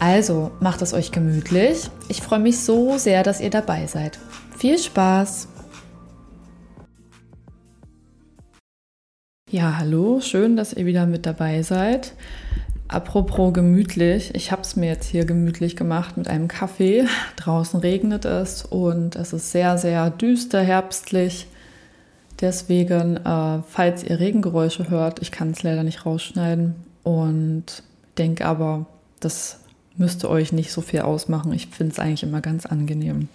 Also macht es euch gemütlich. Ich freue mich so sehr, dass ihr dabei seid. Viel Spaß! Ja, hallo, schön, dass ihr wieder mit dabei seid. Apropos gemütlich, ich habe es mir jetzt hier gemütlich gemacht mit einem Kaffee. Draußen regnet es und es ist sehr, sehr düster, herbstlich. Deswegen, äh, falls ihr Regengeräusche hört, ich kann es leider nicht rausschneiden und denke aber, das müsste euch nicht so viel ausmachen. Ich finde es eigentlich immer ganz angenehm.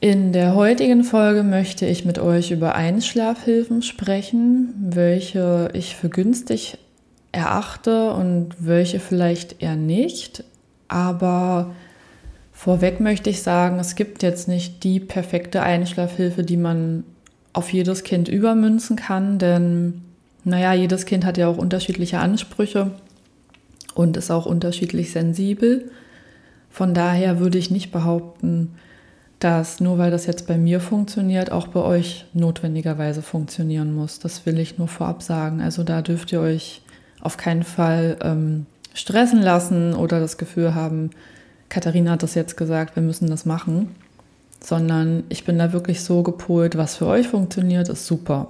In der heutigen Folge möchte ich mit euch über Einschlafhilfen sprechen, welche ich für günstig erachte und welche vielleicht eher nicht. Aber vorweg möchte ich sagen, es gibt jetzt nicht die perfekte Einschlafhilfe, die man auf jedes Kind übermünzen kann, denn naja, jedes Kind hat ja auch unterschiedliche Ansprüche und ist auch unterschiedlich sensibel. Von daher würde ich nicht behaupten, dass nur weil das jetzt bei mir funktioniert, auch bei euch notwendigerweise funktionieren muss. Das will ich nur vorab sagen. Also da dürft ihr euch auf keinen Fall ähm, stressen lassen oder das Gefühl haben, Katharina hat das jetzt gesagt, wir müssen das machen, sondern ich bin da wirklich so gepolt, was für euch funktioniert, ist super.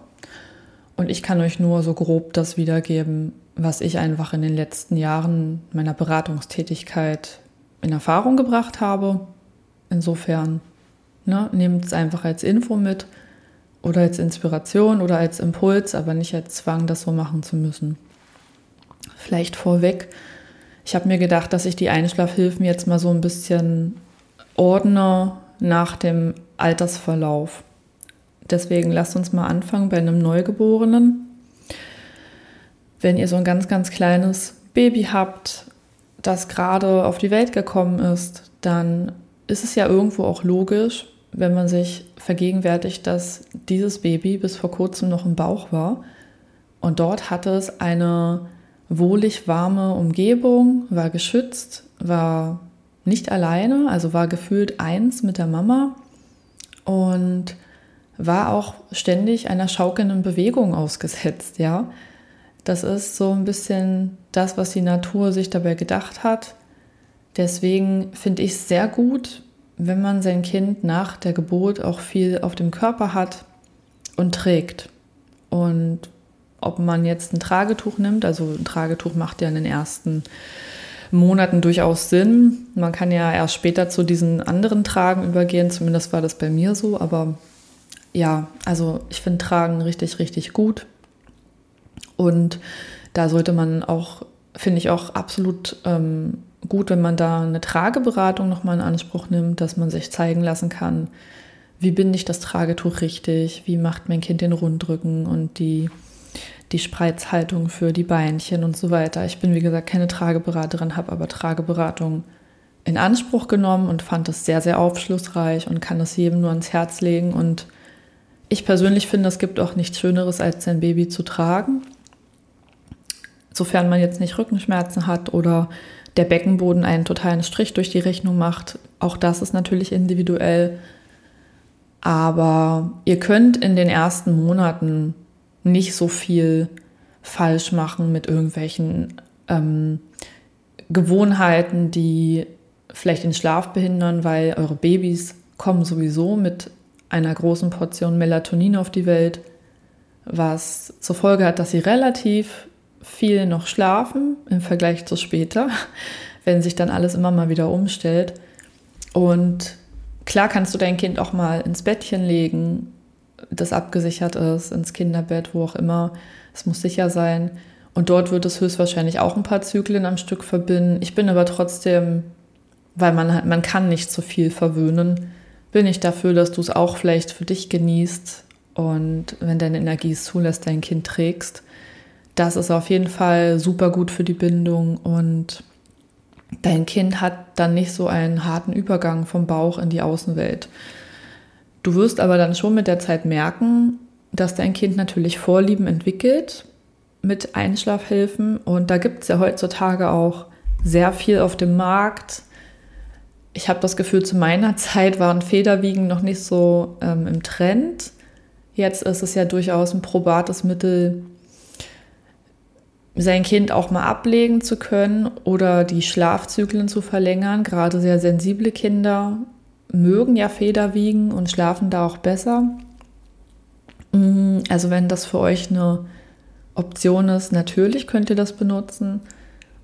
Und ich kann euch nur so grob das wiedergeben, was ich einfach in den letzten Jahren meiner Beratungstätigkeit in Erfahrung gebracht habe. Insofern ne, nehmt es einfach als Info mit oder als Inspiration oder als Impuls, aber nicht als Zwang, das so machen zu müssen. Vielleicht vorweg, ich habe mir gedacht, dass ich die Einschlafhilfen jetzt mal so ein bisschen ordne nach dem Altersverlauf. Deswegen lasst uns mal anfangen bei einem Neugeborenen. Wenn ihr so ein ganz, ganz kleines Baby habt, das gerade auf die Welt gekommen ist, dann ist es ja irgendwo auch logisch, wenn man sich vergegenwärtigt, dass dieses Baby bis vor kurzem noch im Bauch war und dort hatte es eine wohlig warme Umgebung, war geschützt, war nicht alleine, also war gefühlt eins mit der Mama und war auch ständig einer schaukelnden Bewegung ausgesetzt, ja. Das ist so ein bisschen das, was die Natur sich dabei gedacht hat. Deswegen finde ich es sehr gut, wenn man sein Kind nach der Geburt auch viel auf dem Körper hat und trägt. Und ob man jetzt ein Tragetuch nimmt, also ein Tragetuch macht ja in den ersten Monaten durchaus Sinn. Man kann ja erst später zu diesen anderen Tragen übergehen, zumindest war das bei mir so, aber ja, also ich finde Tragen richtig, richtig gut. Und da sollte man auch, finde ich auch absolut ähm, gut, wenn man da eine Trageberatung nochmal in Anspruch nimmt, dass man sich zeigen lassen kann, wie binde ich das Tragetuch richtig, wie macht mein Kind den Rundrücken und die, die Spreizhaltung für die Beinchen und so weiter. Ich bin, wie gesagt, keine Trageberaterin, habe aber Trageberatung in Anspruch genommen und fand es sehr, sehr aufschlussreich und kann es jedem nur ans Herz legen. Und ich persönlich finde, es gibt auch nichts Schöneres, als sein Baby zu tragen. Sofern man jetzt nicht Rückenschmerzen hat oder der Beckenboden einen totalen Strich durch die Rechnung macht. Auch das ist natürlich individuell. Aber ihr könnt in den ersten Monaten nicht so viel falsch machen mit irgendwelchen ähm, Gewohnheiten, die vielleicht den Schlaf behindern, weil eure Babys kommen sowieso mit einer großen Portion Melatonin auf die Welt, was zur Folge hat, dass sie relativ viel noch schlafen im Vergleich zu später, wenn sich dann alles immer mal wieder umstellt. Und klar kannst du dein Kind auch mal ins Bettchen legen, das abgesichert ist, ins Kinderbett, wo auch immer. Es muss sicher sein. Und dort wird es höchstwahrscheinlich auch ein paar Zyklen am Stück verbinden. Ich bin aber trotzdem, weil man, man kann nicht zu viel verwöhnen, bin ich dafür, dass du es auch vielleicht für dich genießt und wenn deine Energie es zulässt, dein Kind trägst das ist auf jeden Fall super gut für die Bindung und dein Kind hat dann nicht so einen harten Übergang vom Bauch in die Außenwelt. Du wirst aber dann schon mit der Zeit merken, dass dein Kind natürlich Vorlieben entwickelt mit Einschlafhilfen. Und da gibt es ja heutzutage auch sehr viel auf dem Markt. Ich habe das Gefühl, zu meiner Zeit waren Federwiegen noch nicht so ähm, im Trend. Jetzt ist es ja durchaus ein probates Mittel, sein Kind auch mal ablegen zu können oder die Schlafzyklen zu verlängern. Gerade sehr sensible Kinder mögen ja Federwiegen und schlafen da auch besser. Mm, also wenn das für euch eine Option ist, natürlich könnt ihr das benutzen.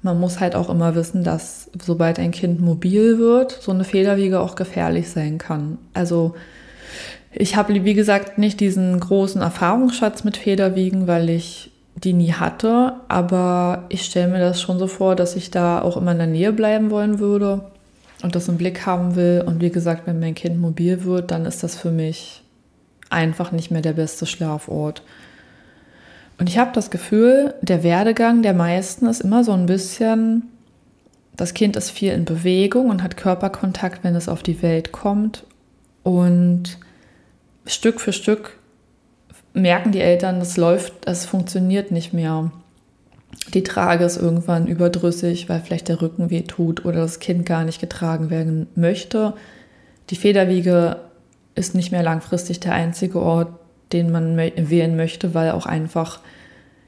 Man muss halt auch immer wissen, dass sobald ein Kind mobil wird, so eine Federwiege auch gefährlich sein kann. Also ich habe, wie gesagt, nicht diesen großen Erfahrungsschatz mit Federwiegen, weil ich die nie hatte. Aber ich stelle mir das schon so vor, dass ich da auch immer in der Nähe bleiben wollen würde und das im Blick haben will. Und wie gesagt, wenn mein Kind mobil wird, dann ist das für mich einfach nicht mehr der beste Schlafort. Und ich habe das Gefühl, der Werdegang der meisten ist immer so ein bisschen, das Kind ist viel in Bewegung und hat Körperkontakt, wenn es auf die Welt kommt. Und Stück für Stück merken die Eltern, das läuft, das funktioniert nicht mehr. Die Trage ist irgendwann überdrüssig, weil vielleicht der Rücken weh tut oder das Kind gar nicht getragen werden möchte. Die Federwiege ist nicht mehr langfristig der einzige Ort, den man wählen möchte, weil auch einfach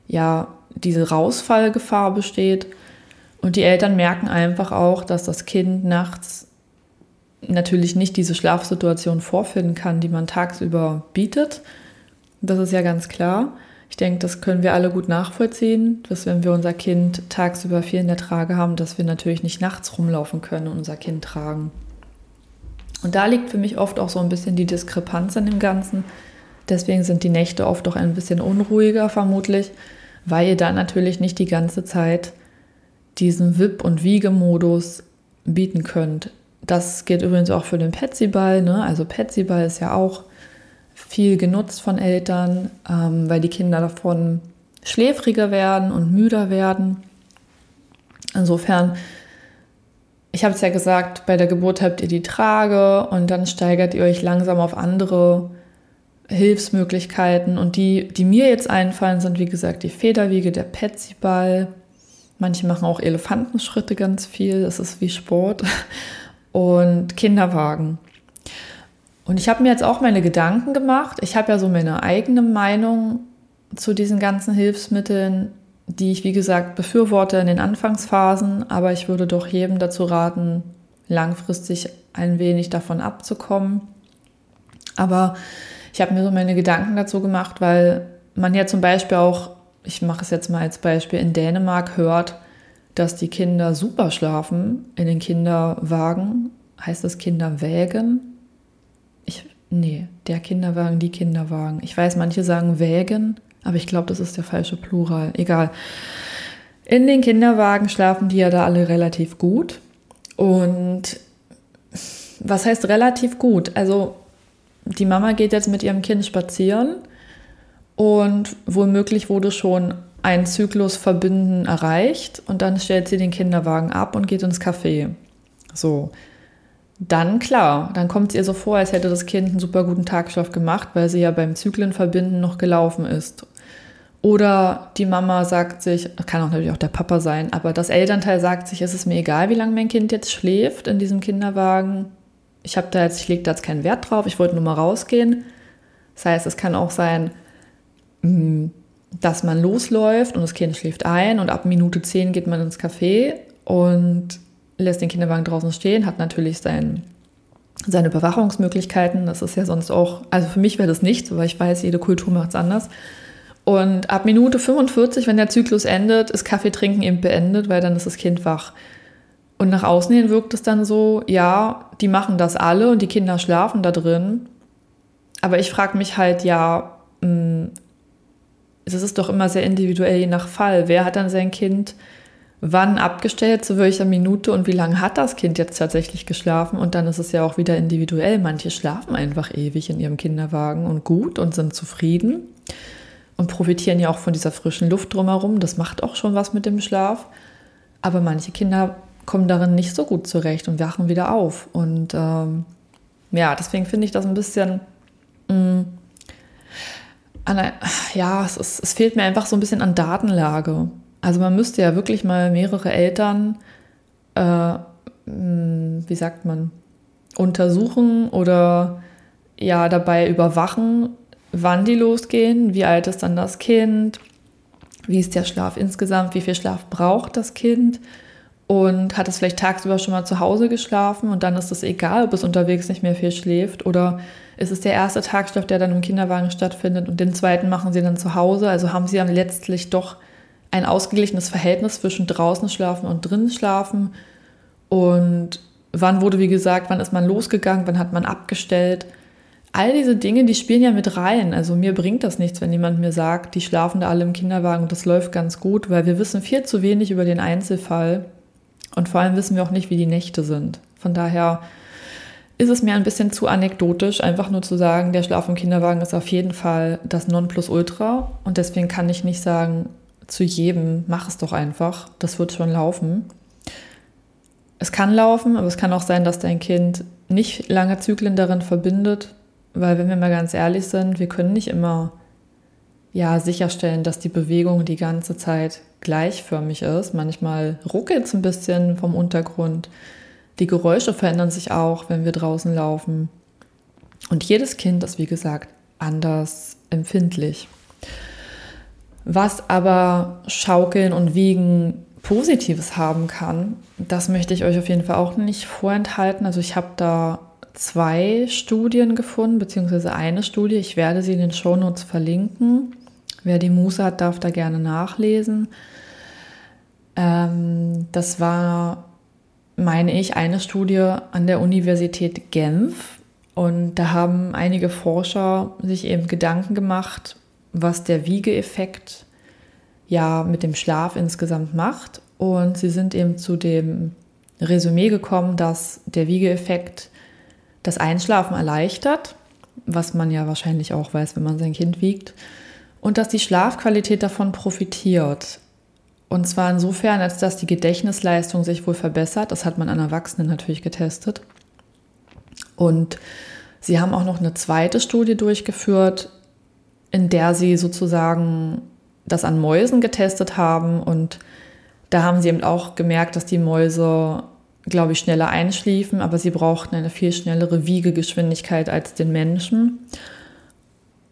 ja diese Rausfallgefahr besteht. Und die Eltern merken einfach auch, dass das Kind nachts natürlich nicht diese Schlafsituation vorfinden kann, die man tagsüber bietet. Das ist ja ganz klar. Ich denke, das können wir alle gut nachvollziehen, dass wenn wir unser Kind tagsüber viel in der Trage haben, dass wir natürlich nicht nachts rumlaufen können und unser Kind tragen. Und da liegt für mich oft auch so ein bisschen die Diskrepanz in dem Ganzen. Deswegen sind die Nächte oft auch ein bisschen unruhiger vermutlich, weil ihr da natürlich nicht die ganze Zeit diesen Wip- und Wiegemodus bieten könnt. Das gilt übrigens auch für den Petsyball. Ne? Also Petsyball ist ja auch viel genutzt von Eltern, ähm, weil die Kinder davon schläfriger werden und müder werden. Insofern ich habe es ja gesagt, bei der Geburt habt ihr die Trage und dann steigert ihr euch langsam auf andere Hilfsmöglichkeiten. Und die, die mir jetzt einfallen, sind wie gesagt die Federwiege, der Petsyball. Manche machen auch Elefantenschritte ganz viel, das ist wie Sport. Und Kinderwagen. Und ich habe mir jetzt auch meine Gedanken gemacht. Ich habe ja so meine eigene Meinung zu diesen ganzen Hilfsmitteln die ich, wie gesagt, befürworte in den Anfangsphasen, aber ich würde doch jedem dazu raten, langfristig ein wenig davon abzukommen. Aber ich habe mir so meine Gedanken dazu gemacht, weil man ja zum Beispiel auch, ich mache es jetzt mal als Beispiel, in Dänemark hört, dass die Kinder super schlafen in den Kinderwagen. Heißt das Kinderwägen? Ich, nee, der Kinderwagen, die Kinderwagen. Ich weiß, manche sagen Wägen, aber ich glaube, das ist der falsche Plural. Egal. In den Kinderwagen schlafen die ja da alle relativ gut. Und was heißt relativ gut? Also die Mama geht jetzt mit ihrem Kind spazieren und womöglich wurde schon ein Zyklus verbinden erreicht und dann stellt sie den Kinderwagen ab und geht ins Café. So. Dann klar, dann kommt es ihr so vor, als hätte das Kind einen super guten Tagschlaf gemacht, weil sie ja beim Zyklenverbinden noch gelaufen ist. Oder die Mama sagt sich, kann auch natürlich auch der Papa sein, aber das Elternteil sagt sich, es ist mir egal, wie lange mein Kind jetzt schläft in diesem Kinderwagen. Ich habe da jetzt, ich lege da jetzt keinen Wert drauf, ich wollte nur mal rausgehen. Das heißt, es kann auch sein, mm, dass man losläuft und das Kind schläft ein und ab Minute 10 geht man ins Café und lässt den Kinderwagen draußen stehen, hat natürlich sein, seine Überwachungsmöglichkeiten. Das ist ja sonst auch, also für mich wäre das nichts, aber ich weiß, jede Kultur macht es anders. Und ab Minute 45, wenn der Zyklus endet, ist Kaffeetrinken eben beendet, weil dann ist das Kind wach. Und nach außen hin wirkt es dann so, ja, die machen das alle und die Kinder schlafen da drin. Aber ich frage mich halt, ja, hm, es ist doch immer sehr individuell je nach Fall. Wer hat dann sein Kind wann abgestellt, zu welcher Minute und wie lange hat das Kind jetzt tatsächlich geschlafen? Und dann ist es ja auch wieder individuell. Manche schlafen einfach ewig in ihrem Kinderwagen und gut und sind zufrieden und profitieren ja auch von dieser frischen Luft drumherum. Das macht auch schon was mit dem Schlaf. Aber manche Kinder kommen darin nicht so gut zurecht und wachen wieder auf. Und ähm, ja, deswegen finde ich das ein bisschen Mm. Eine, ja, es, ist, es fehlt mir einfach so ein bisschen an Datenlage. Also man müsste ja wirklich mal mehrere Eltern, äh, mm, wie sagt man, untersuchen oder ja dabei überwachen, wann die losgehen, wie alt ist dann das Kind, wie ist der Schlaf insgesamt, wie viel Schlaf braucht das Kind und hat es vielleicht tagsüber schon mal zu Hause geschlafen und dann ist es egal, ob es unterwegs nicht mehr viel schläft oder ist es der erste Tagschlaf, der dann im Kinderwagen stattfindet und den zweiten machen sie dann zu Hause. Also haben sie dann letztlich doch ein ausgeglichenes Verhältnis zwischen draußen schlafen und drinnen schlafen und wann wurde, wie gesagt, wann ist man losgegangen, wann hat man abgestellt all diese Dinge, die spielen ja mit rein. Also mir bringt das nichts, wenn jemand mir sagt, die schlafen da alle im Kinderwagen und das läuft ganz gut, weil wir wissen viel zu wenig über den Einzelfall und vor allem wissen wir auch nicht, wie die Nächte sind. Von daher ist es mir ein bisschen zu anekdotisch, einfach nur zu sagen, der Schlaf im Kinderwagen ist auf jeden Fall das Nonplusultra und deswegen kann ich nicht sagen, zu jedem, mach es doch einfach, das wird schon laufen. Es kann laufen, aber es kann auch sein, dass dein Kind nicht lange Zyklen darin verbindet weil wenn wir mal ganz ehrlich sind, wir können nicht immer ja, sicherstellen, dass die Bewegung die ganze Zeit gleichförmig ist. Manchmal ruckelt es ein bisschen vom Untergrund. Die Geräusche verändern sich auch, wenn wir draußen laufen. Und jedes Kind ist, wie gesagt, anders empfindlich. Was aber Schaukeln und Wiegen Positives haben kann, das möchte ich euch auf jeden Fall auch nicht vorenthalten. Also ich habe da zwei Studien gefunden, beziehungsweise eine Studie. Ich werde sie in den Shownotes verlinken. Wer die Muße hat, darf da gerne nachlesen. Ähm, das war, meine ich, eine Studie an der Universität Genf. Und da haben einige Forscher sich eben Gedanken gemacht, was der Wiegeeffekt ja mit dem Schlaf insgesamt macht. Und sie sind eben zu dem Resümee gekommen, dass der Wiegeeffekt das Einschlafen erleichtert, was man ja wahrscheinlich auch weiß, wenn man sein Kind wiegt, und dass die Schlafqualität davon profitiert. Und zwar insofern, als dass die Gedächtnisleistung sich wohl verbessert. Das hat man an Erwachsenen natürlich getestet. Und sie haben auch noch eine zweite Studie durchgeführt, in der sie sozusagen das an Mäusen getestet haben. Und da haben sie eben auch gemerkt, dass die Mäuse glaube ich, schneller einschliefen, aber sie brauchten eine viel schnellere Wiegegeschwindigkeit als den Menschen,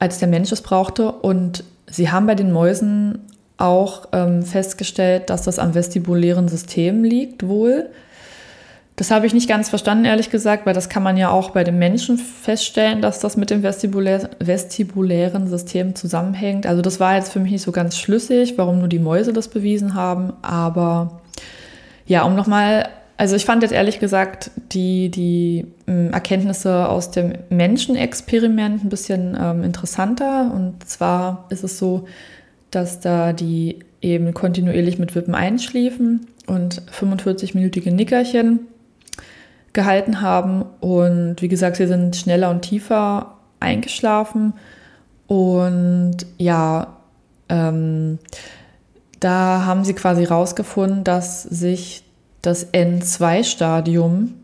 als der Mensch es brauchte. Und sie haben bei den Mäusen auch ähm, festgestellt, dass das am vestibulären System liegt, wohl. Das habe ich nicht ganz verstanden, ehrlich gesagt, weil das kann man ja auch bei den Menschen feststellen, dass das mit dem vestibulär, vestibulären System zusammenhängt. Also das war jetzt für mich nicht so ganz schlüssig, warum nur die Mäuse das bewiesen haben. Aber ja, um nochmal also ich fand jetzt ehrlich gesagt die, die ähm, Erkenntnisse aus dem Menschenexperiment ein bisschen ähm, interessanter. Und zwar ist es so, dass da die eben kontinuierlich mit Wippen einschliefen und 45-minütige Nickerchen gehalten haben. Und wie gesagt, sie sind schneller und tiefer eingeschlafen. Und ja, ähm, da haben sie quasi rausgefunden, dass sich das N2-Stadium,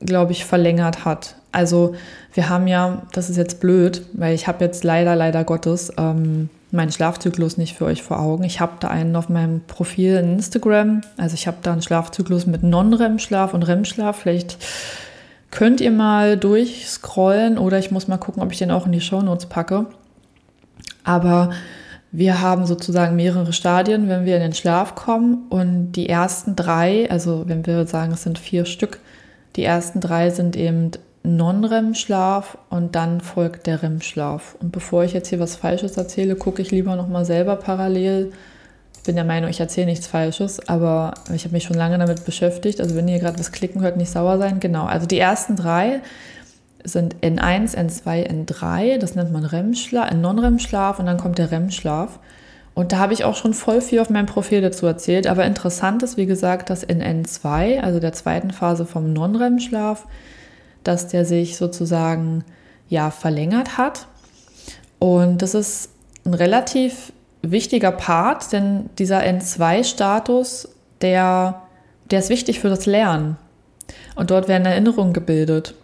glaube ich, verlängert hat. Also wir haben ja, das ist jetzt blöd, weil ich habe jetzt leider, leider Gottes ähm, meinen Schlafzyklus nicht für euch vor Augen. Ich habe da einen auf meinem Profil in Instagram. Also ich habe da einen Schlafzyklus mit Non-REM-Schlaf und REM-Schlaf. Vielleicht könnt ihr mal durchscrollen oder ich muss mal gucken, ob ich den auch in die Shownotes packe. Aber wir haben sozusagen mehrere Stadien, wenn wir in den Schlaf kommen. Und die ersten drei, also wenn wir sagen, es sind vier Stück, die ersten drei sind eben Non-REM-Schlaf und dann folgt der REM-Schlaf. Und bevor ich jetzt hier was Falsches erzähle, gucke ich lieber nochmal selber parallel. Ich bin der Meinung, ich erzähle nichts Falsches, aber ich habe mich schon lange damit beschäftigt. Also wenn ihr gerade was klicken hört, nicht sauer sein. Genau, also die ersten drei sind N1, N2, N3. Das nennt man REM-Schlaf, Non-REM-Schlaf und dann kommt der REM-Schlaf. Und da habe ich auch schon voll viel auf meinem Profil dazu erzählt. Aber interessant ist, wie gesagt, dass in N2, also der zweiten Phase vom Non-REM-Schlaf, dass der sich sozusagen ja verlängert hat. Und das ist ein relativ wichtiger Part, denn dieser N2-Status, der, der ist wichtig für das Lernen. Und dort werden Erinnerungen gebildet.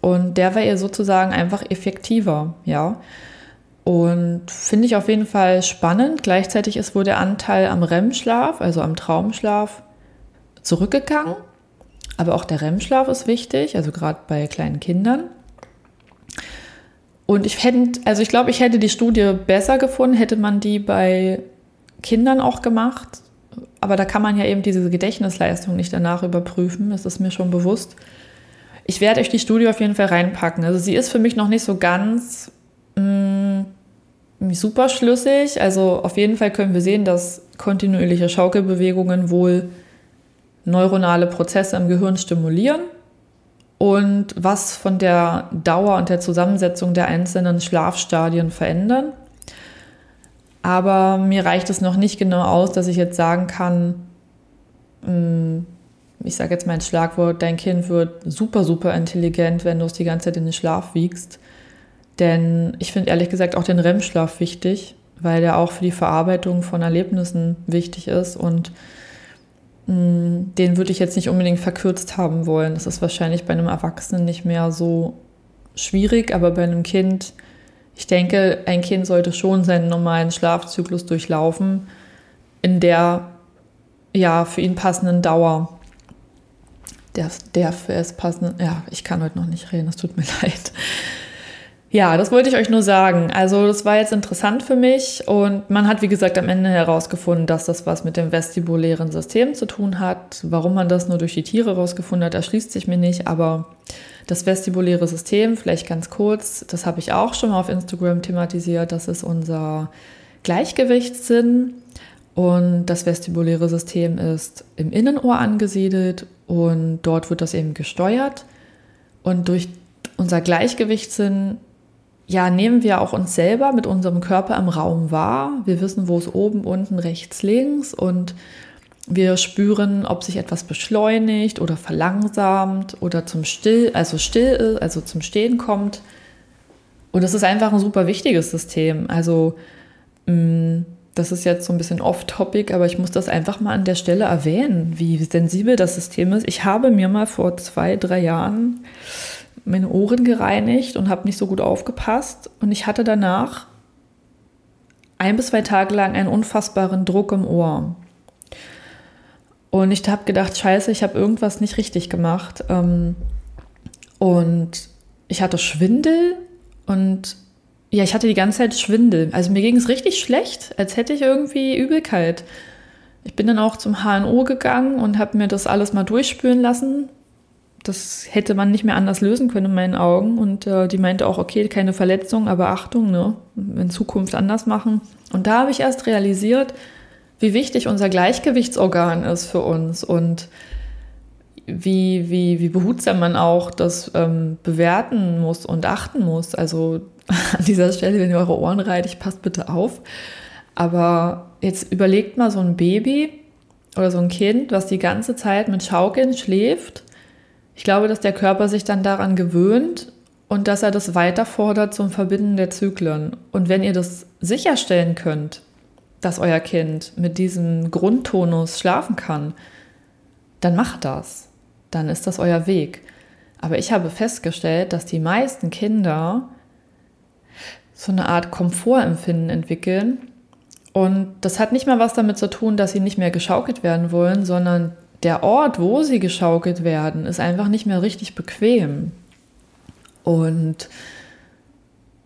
Und der war ihr sozusagen einfach effektiver, ja. Und finde ich auf jeden Fall spannend. Gleichzeitig ist wohl der Anteil am REM-Schlaf, also am Traumschlaf, zurückgegangen. Aber auch der REM-Schlaf ist wichtig, also gerade bei kleinen Kindern. Und ich hätte, also ich glaube, ich hätte die Studie besser gefunden, hätte man die bei Kindern auch gemacht. Aber da kann man ja eben diese Gedächtnisleistung nicht danach überprüfen. Das ist mir schon bewusst. Ich werde euch die Studie auf jeden Fall reinpacken. Also sie ist für mich noch nicht so ganz mh, mm, super schlüssig. Also auf jeden Fall können wir sehen, dass kontinuierliche Schaukelbewegungen wohl neuronale Prozesse im Gehirn stimulieren und was von der Dauer und der Zusammensetzung der einzelnen Schlafstadien verändern. Aber mir reicht es noch nicht genau aus, dass ich jetzt sagen kann, mm, ich sage jetzt mal ein Schlagwort, dein Kind wird super, super intelligent, wenn du es die ganze Zeit in den Schlaf wiegst. Denn ich finde ehrlich gesagt auch den REM-Schlaf wichtig, weil der auch für die Verarbeitung von Erlebnissen wichtig ist. Und mh, mm, den würde ich jetzt nicht unbedingt verkürzt haben wollen. Das ist wahrscheinlich bei einem Erwachsenen nicht mehr so schwierig, aber bei einem Kind, ich denke, ein Kind sollte schon seinen normalen Schlafzyklus durchlaufen in der ja für ihn passenden Dauer der, der für es passende. Ja, ich kann heute noch nicht reden, es tut mir leid. Ja, das wollte ich euch nur sagen. Also, das war jetzt interessant für mich und man hat, wie gesagt, am Ende herausgefunden, dass das was mit dem vestibulären System zu tun hat. Warum man das nur durch die Tiere herausgefunden hat, erschließt sich mir nicht, aber das vestibuläre System, vielleicht ganz kurz, das habe ich auch schon mal auf Instagram thematisiert. Das ist unser Gleichgewichtssinn und das vestibuläre System ist im Innenohr angesiedelt und dort wird das eben gesteuert. Und durch unser Gleichgewichtssinn, ja, nehmen wir auch uns selber mit unserem Körper im Raum wahr. Wir wissen, wo es oben, unten, rechts, links und wir spüren, ob sich etwas beschleunigt oder verlangsamt oder zum Still, also still ist, also zum Stehen kommt. Und das ist einfach ein super wichtiges System. Also mh, mm, das ist jetzt so ein bisschen off-topic, aber ich muss das einfach mal an der Stelle erwähnen, wie sensibel das System ist. Ich habe mir mal vor zwei, drei Jahren meine Ohren gereinigt und habe nicht so gut aufgepasst. Und ich hatte danach ein bis zwei Tage lang einen unfassbaren Druck im Ohr. Und ich habe gedacht, scheiße, ich habe irgendwas nicht richtig gemacht. Ähm, und ich hatte Schwindel und ja, ich hatte die ganze Zeit Schwindel. Also mir ging es richtig schlecht, als hätte ich irgendwie Übelkeit. Ich bin dann auch zum HNO gegangen und habe mir das alles mal durchspüren lassen. Das hätte man nicht mehr anders lösen können in meinen Augen. Und äh, die meinte auch, okay, keine Verletzung, aber Achtung, ne? in Zukunft anders machen. Und da habe ich erst realisiert, wie wichtig unser Gleichgewichtsorgan ist für uns und wie, wie, wie behutsam man auch das ähm, bewerten muss und achten muss. Also an dieser Stelle, wenn ihr eure Ohren reitigt, passt bitte auf. Aber jetzt überlegt mal so ein Baby oder so ein Kind, was die ganze Zeit mit Schaukeln schläft. Ich glaube, dass der Körper sich dann daran gewöhnt und dass er das weiter fordert zum Verbinden der Zyklen. Und wenn ihr das sicherstellen könnt, dass euer Kind mit diesem Grundtonus schlafen kann, dann macht das. Dann ist das euer Weg. Aber ich habe festgestellt, dass die meisten Kinder so eine Art Komfortempfinden entwickeln. Und das hat nicht mal was damit zu tun, dass sie nicht mehr geschaukelt werden wollen, sondern der Ort, wo sie geschaukelt werden, ist einfach nicht mehr richtig bequem. Und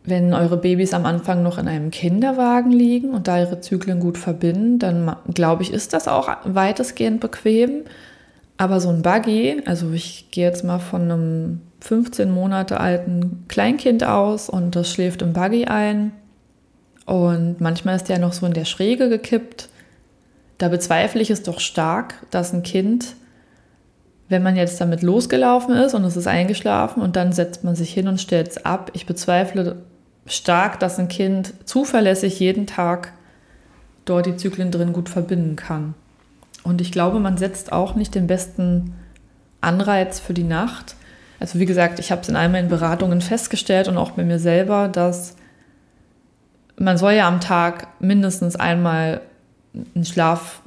wenn eure Babys am Anfang noch in einem Kinderwagen liegen und da ihre Zyklen gut verbinden, dann glaube ich, ist das auch weitestgehend bequem. Aber so ein Buggy, also ich gehe jetzt mal von einem 15 Monate alten Kleinkind aus und das schläft im Buggy ein. Und manchmal ist der noch so in der Schräge gekippt. Da bezweifle ich es doch stark, dass ein Kind, wenn man jetzt damit losgelaufen ist und es ist eingeschlafen und dann setzt man sich hin und stellt es ab, ich bezweifle stark, dass ein Kind zuverlässig jeden Tag dort die Zyklen drin gut verbinden kann. Und ich glaube, man setzt auch nicht den besten Anreiz für die Nacht, also wie gesagt, ich habe es in all meinen Beratungen festgestellt und auch bei mir selber, dass man soll ja am Tag mindestens einmal einen Schlaf,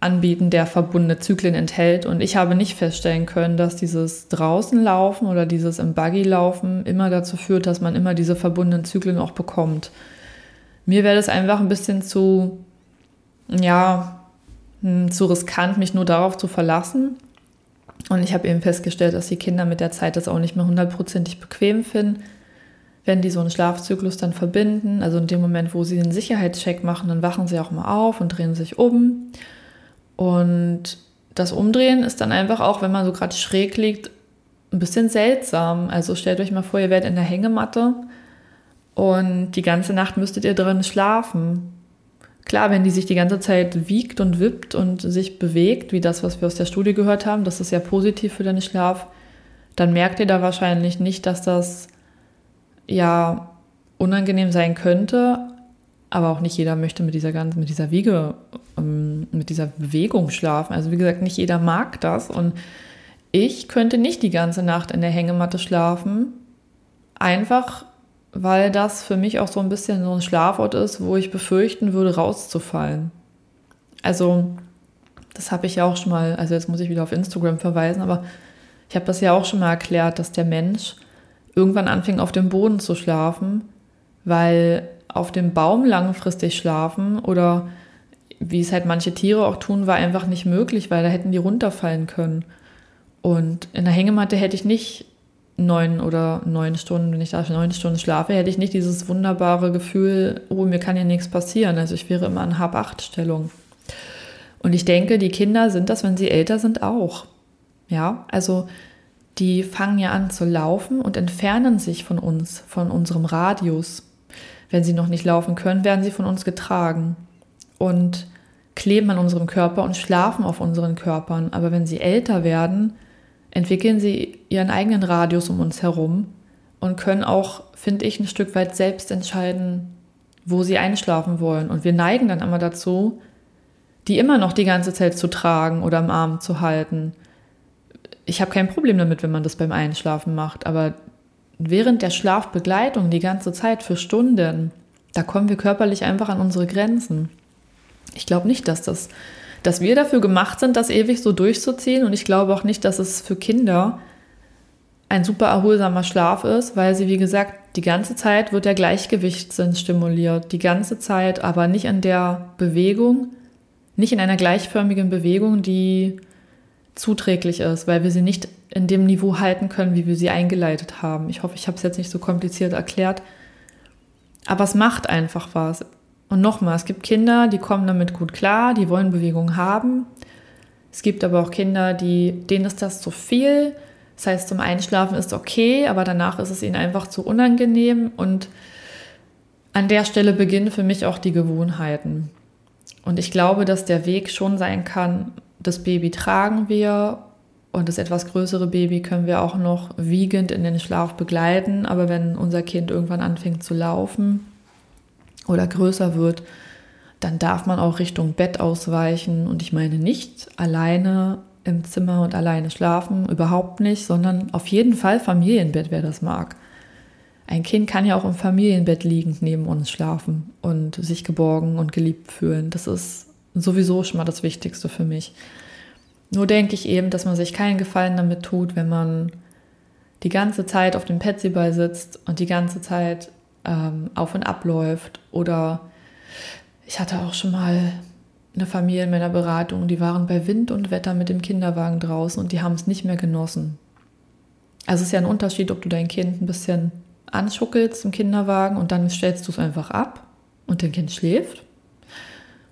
anbieten, der verbundene Zyklen enthält. Und ich habe nicht feststellen können, dass dieses draußen laufen oder dieses im Buggy laufen immer dazu führt, dass man immer diese verbundenen Zyklen auch bekommt. Mir wäre das einfach ein bisschen zu, ja, hm, zu riskant, mich nur darauf zu verlassen. Und ich habe eben festgestellt, dass die Kinder mit der Zeit das auch nicht mehr hundertprozentig bequem finden wenn die so einen Schlafzyklus dann verbinden, also in dem Moment, wo sie den Sicherheitscheck machen, dann wachen sie auch mal auf und drehen sich um. Und das Umdrehen ist dann einfach auch, wenn man so gerade schräg liegt, ein bisschen seltsam. Also stellt euch mal vor, ihr werdet in der Hängematte und die ganze Nacht müsstet ihr drin schlafen. Klar, wenn die sich die ganze Zeit wiegt und wippt und sich bewegt, wie das, was wir aus der Studie gehört haben, das ist ja positiv für deinen Schlaf, dann merkt ihr da wahrscheinlich nicht, dass das ja unangenehm sein könnte, aber auch nicht jeder möchte mit dieser ganzen, mit dieser Wiege, ähm, mit dieser Bewegung schlafen. Also wie gesagt, nicht jeder mag das. Und ich könnte nicht die ganze Nacht in der Hängematte schlafen, einfach weil das für mich auch so ein bisschen so ein Schlafort ist, wo ich befürchten würde, rauszufallen. Also das habe ich ja auch schon mal, also jetzt muss ich wieder auf Instagram verweisen, aber ich habe das ja auch schon mal erklärt, dass der Mensch irgendwann anfing auf dem Boden zu schlafen, weil auf dem Baum langfristig schlafen oder wie es halt manche Tiere auch tun, war einfach nicht möglich, weil da hätten die runterfallen können. Und in der Hängematte hätte ich nicht neun oder neun Stunden, wenn ich da neun Stunden schlafe, hätte ich nicht dieses wunderbare Gefühl, oh, mir kann ja nichts passieren. Also ich wäre immer in Hab-Acht-Stellung. Und ich denke, die Kinder sind das, wenn sie älter sind, auch. Ja, also die fangen ja an zu laufen und entfernen sich von uns, von unserem Radius. Wenn sie noch nicht laufen können, werden sie von uns getragen und kleben an unserem Körper und schlafen auf unseren Körpern. Aber wenn sie älter werden, entwickeln sie ihren eigenen Radius um uns herum und können auch, finde ich, ein Stück weit selbst entscheiden, wo sie einschlafen wollen. Und wir neigen dann immer dazu, die immer noch die ganze Zeit zu tragen oder im Arm zu halten ich habe kein Problem damit, wenn man das beim Einschlafen macht, aber während der Schlafbegleitung die ganze Zeit für Stunden, da kommen wir körperlich einfach an unsere Grenzen. Ich glaube nicht, dass das, dass wir dafür gemacht sind, das ewig so durchzuziehen und ich glaube auch nicht, dass es für Kinder ein super erholsamer Schlaf ist, weil sie, wie gesagt, die ganze Zeit wird der Gleichgewichtssinn stimuliert, die ganze Zeit, aber nicht in der Bewegung, nicht in einer gleichförmigen Bewegung, die zuträglich ist, weil wir sie nicht in dem Niveau halten können, wie wir sie eingeleitet haben. Ich hoffe, ich habe es jetzt nicht so kompliziert erklärt. Aber es macht einfach was. Und nochmal, es gibt Kinder, die kommen damit gut klar, die wollen Bewegung haben. Es gibt aber auch Kinder, die, denen ist das zu viel. Das heißt, zum Einschlafen ist okay, aber danach ist es ihnen einfach zu unangenehm. Und an der Stelle beginnen für mich auch die Gewohnheiten. Und ich glaube, dass der Weg schon sein kann, das Baby tragen wir und das etwas größere Baby können wir auch noch wiegend in den Schlaf begleiten. Aber wenn unser Kind irgendwann anfängt zu laufen oder größer wird, dann darf man auch Richtung Bett ausweichen. Und ich meine nicht alleine im Zimmer und alleine schlafen, überhaupt nicht, sondern auf jeden Fall Familienbett, wer das mag. Ein Kind kann ja auch im Familienbett liegend neben uns schlafen und sich geborgen und geliebt fühlen. Das ist sowieso schon mal das Wichtigste für mich. Nur denke ich eben, dass man sich keinen Gefallen damit tut, wenn man die ganze Zeit auf dem Petsyball sitzt und die ganze Zeit ähm, auf und ab läuft. Oder ich hatte auch schon mal eine Familie in meiner Beratung, die waren bei Wind und Wetter mit dem Kinderwagen draußen und die haben es nicht mehr genossen. Also es ist ja ein Unterschied, ob du dein Kind ein bisschen anschuckelst im Kinderwagen und dann stellst du es einfach ab und dein Kind schläft.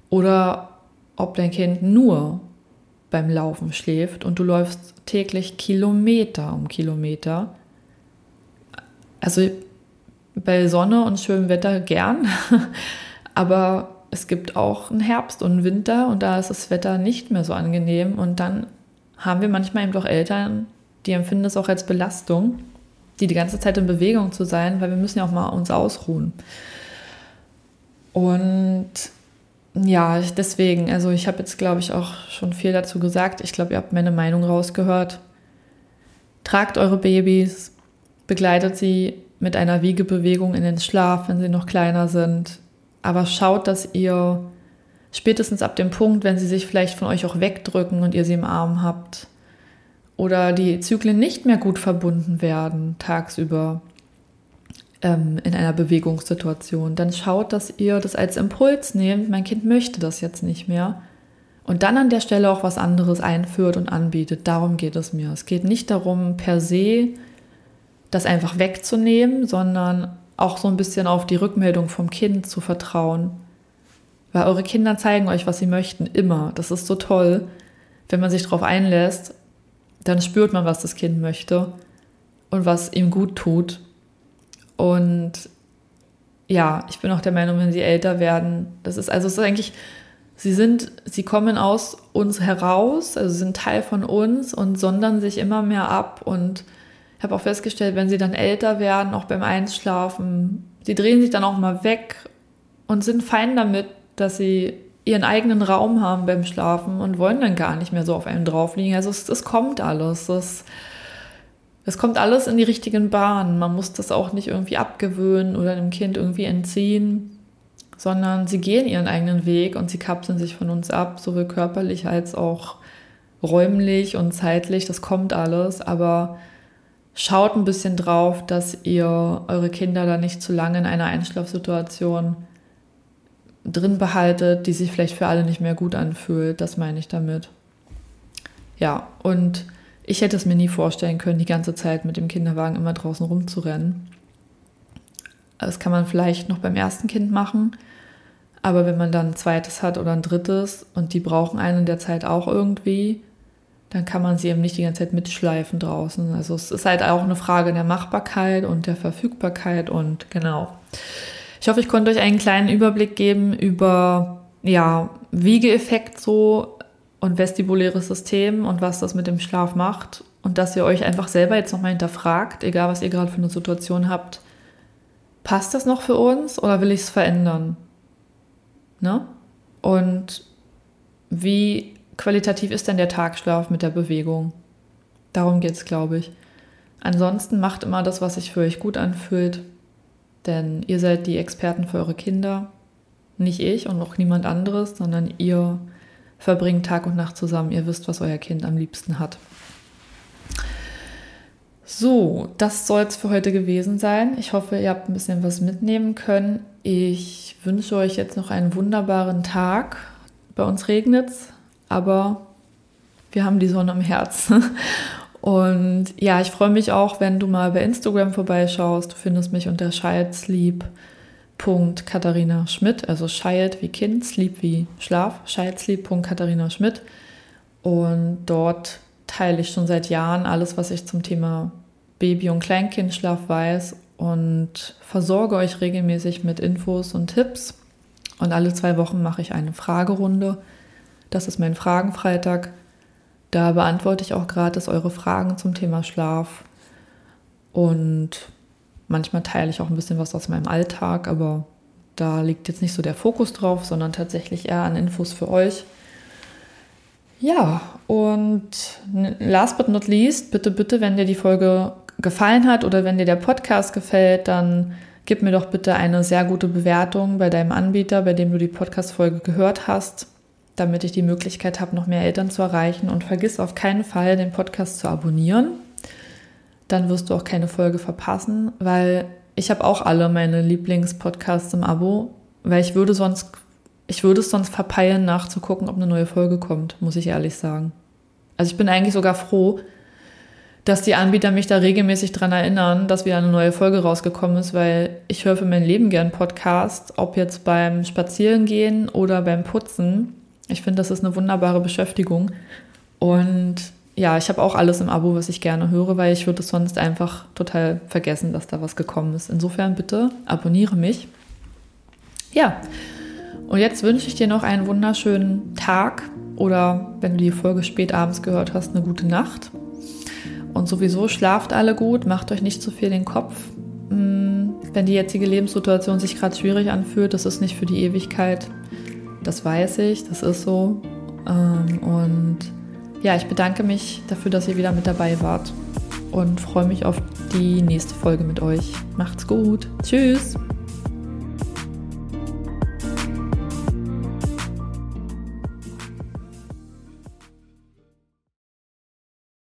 Oder ob dein Kind nur beim Laufen schläft und du läufst täglich Kilometer um Kilometer. Also bei Sonne und schönem Wetter gern, aber es gibt auch einen Herbst und einen Winter und da ist das Wetter nicht mehr so angenehm und dann haben wir manchmal eben doch Eltern, die empfinden es auch als Belastung, die die ganze Zeit in Bewegung zu sein, weil wir müssen ja auch mal uns ausruhen. Und ja, deswegen, also ich habe jetzt, glaube ich, auch schon viel dazu gesagt. Ich glaube, ihr habt meine Meinung rausgehört. Tragt eure Babys, begleitet sie mit einer Wiegebewegung in den Schlaf, wenn sie noch kleiner sind. Aber schaut, dass ihr Spätestens ab dem Punkt, wenn sie sich vielleicht von euch auch wegdrücken und ihr sie im Arm habt. Oder die Zyklen nicht mehr gut verbunden werden tagsüber ähm, in einer Bewegungssituation. Dann schaut, dass ihr das als Impuls nehmt. Mein Kind möchte das jetzt nicht mehr. Und dann an der Stelle auch was anderes einführt und anbietet. Darum geht es mir. Es geht nicht darum, per se das einfach wegzunehmen, sondern auch so ein bisschen auf die Rückmeldung vom Kind zu vertrauen. Weil eure Kinder zeigen euch, was sie möchten, immer. Das ist so toll. Wenn man sich darauf einlässt, dann spürt man, was das Kind möchte und was ihm gut tut. Und ja, ich bin auch der Meinung, wenn sie älter werden, das ist also es ist eigentlich, sie sind, sie kommen aus uns heraus, also sind Teil von uns und sondern sich immer mehr ab und habe auch festgestellt, wenn sie dann älter werden, auch beim Einschlafen, sie drehen sich dann auch mal weg und sind fein damit, dass sie ihren eigenen Raum haben beim Schlafen und wollen dann gar nicht mehr so auf einem drauf liegen. Also es, es kommt alles. Es, es kommt alles in die richtigen Bahnen. Man muss das auch nicht irgendwie abgewöhnen oder dem Kind irgendwie entziehen, sondern sie gehen ihren eigenen Weg und sie kapseln sich von uns ab, sowohl körperlich als auch räumlich und zeitlich. Das kommt alles, aber schaut ein bisschen drauf, dass ihr eure Kinder da nicht zu lange in einer Einschlafsituation drin behaltet, die sich vielleicht für alle nicht mehr gut anfühlt. Das meine ich damit. Ja, und ich hätte es mir nie vorstellen können, die ganze Zeit mit dem Kinderwagen immer draußen rumzurennen. Das kann man vielleicht noch beim ersten Kind machen, aber wenn man dann ein zweites hat oder ein drittes und die brauchen einen in der Zeit auch irgendwie, dann kann man sie eben nicht die ganze Zeit mitschleifen draußen. Also es ist halt auch eine Frage der Machbarkeit und der Verfügbarkeit und genau. Ich hoffe, ich konnte euch einen kleinen Überblick geben über ja, Wiegeeffekt so und vestibuläres System und was das mit dem Schlaf macht und dass ihr euch einfach selber jetzt nochmal hinterfragt, egal was ihr gerade für eine Situation habt, passt das noch für uns oder will ich es verändern? Ne? Und wie qualitativ ist denn der Tagschlaf mit der Bewegung? Darum geht es, glaube ich. Ansonsten macht immer das, was sich für euch gut anfühlt, denn ihr seid die Experten für eure Kinder, nicht ich und auch niemand anderes, sondern ihr verbringt Tag und Nacht zusammen. Ihr wisst, was euer Kind am liebsten hat. So, das soll es für heute gewesen sein. Ich hoffe, ihr habt ein bisschen was mitnehmen können. Ich wünsche euch jetzt noch einen wunderbaren Tag. Bei uns regnet es, aber wir haben die Sonne im Herzen. Und ja, ich freue mich auch, wenn du mal bei Instagram vorbeischaust. Du findest mich unter schildsleep.katharina Schmidt, also Child wie Kind, Sleep wie Schlaf, schildsleep.katharina Schmidt. Und dort teile ich schon seit Jahren alles, was ich zum Thema Baby- und Kleinkindschlaf weiß und versorge euch regelmäßig mit Infos und Tipps. Und alle zwei Wochen mache ich eine Fragerunde das ist mein Fragenfreitag. Da beantworte ich auch gratis eure Fragen zum Thema Schlaf. Und manchmal teile ich auch ein bisschen was aus meinem Alltag, aber da liegt jetzt nicht so der Fokus drauf, sondern tatsächlich eher an Infos für euch. Ja, und last but not least, bitte, bitte, wenn dir die Folge gefallen hat oder wenn dir der Podcast gefällt, dann gib mir doch bitte eine sehr gute Bewertung bei deinem Anbieter, bei dem du die Podcast-Folge gehört hast damit ich die Möglichkeit habe, noch mehr Eltern zu erreichen. Und vergiss auf keinen Fall, den Podcast zu abonnieren. Dann wirst du auch keine Folge verpassen, weil ich habe auch alle meine Lieblingspodcasts im Abo, weil ich würde sonst, ich würde es sonst verpeilen, nachzugucken, ob eine neue Folge kommt, muss ich ehrlich sagen. Also ich bin eigentlich sogar froh, dass die Anbieter mich da regelmäßig dran erinnern, dass wieder eine neue Folge rausgekommen ist, weil ich höre für mein Leben gern Podcast, ob jetzt beim Spazierengehen oder beim Putzen. Ich finde, das ist eine wunderbare Beschäftigung. Und ja, ich habe auch alles im Abo, was ich gerne höre, weil ich würde es sonst einfach total vergessen, dass da was gekommen ist. Insofern bitte abonniere mich. Ja, und jetzt wünsche ich dir noch einen wunderschönen Tag oder wenn du die Folge spät abends gehört hast, eine gute Nacht. Und sowieso schlaft alle gut, macht euch nicht zu viel den Kopf. Hm, wenn die jetzige Lebenssituation sich gerade schwierig anfühlt, das ist nicht für die Ewigkeit. Das weiß ich, das ist so. Ähm, und ja, ich bedanke mich dafür, dass ihr wieder mit dabei wart und freue mich auf die nächste Folge mit euch. Macht's gut. Tschüss.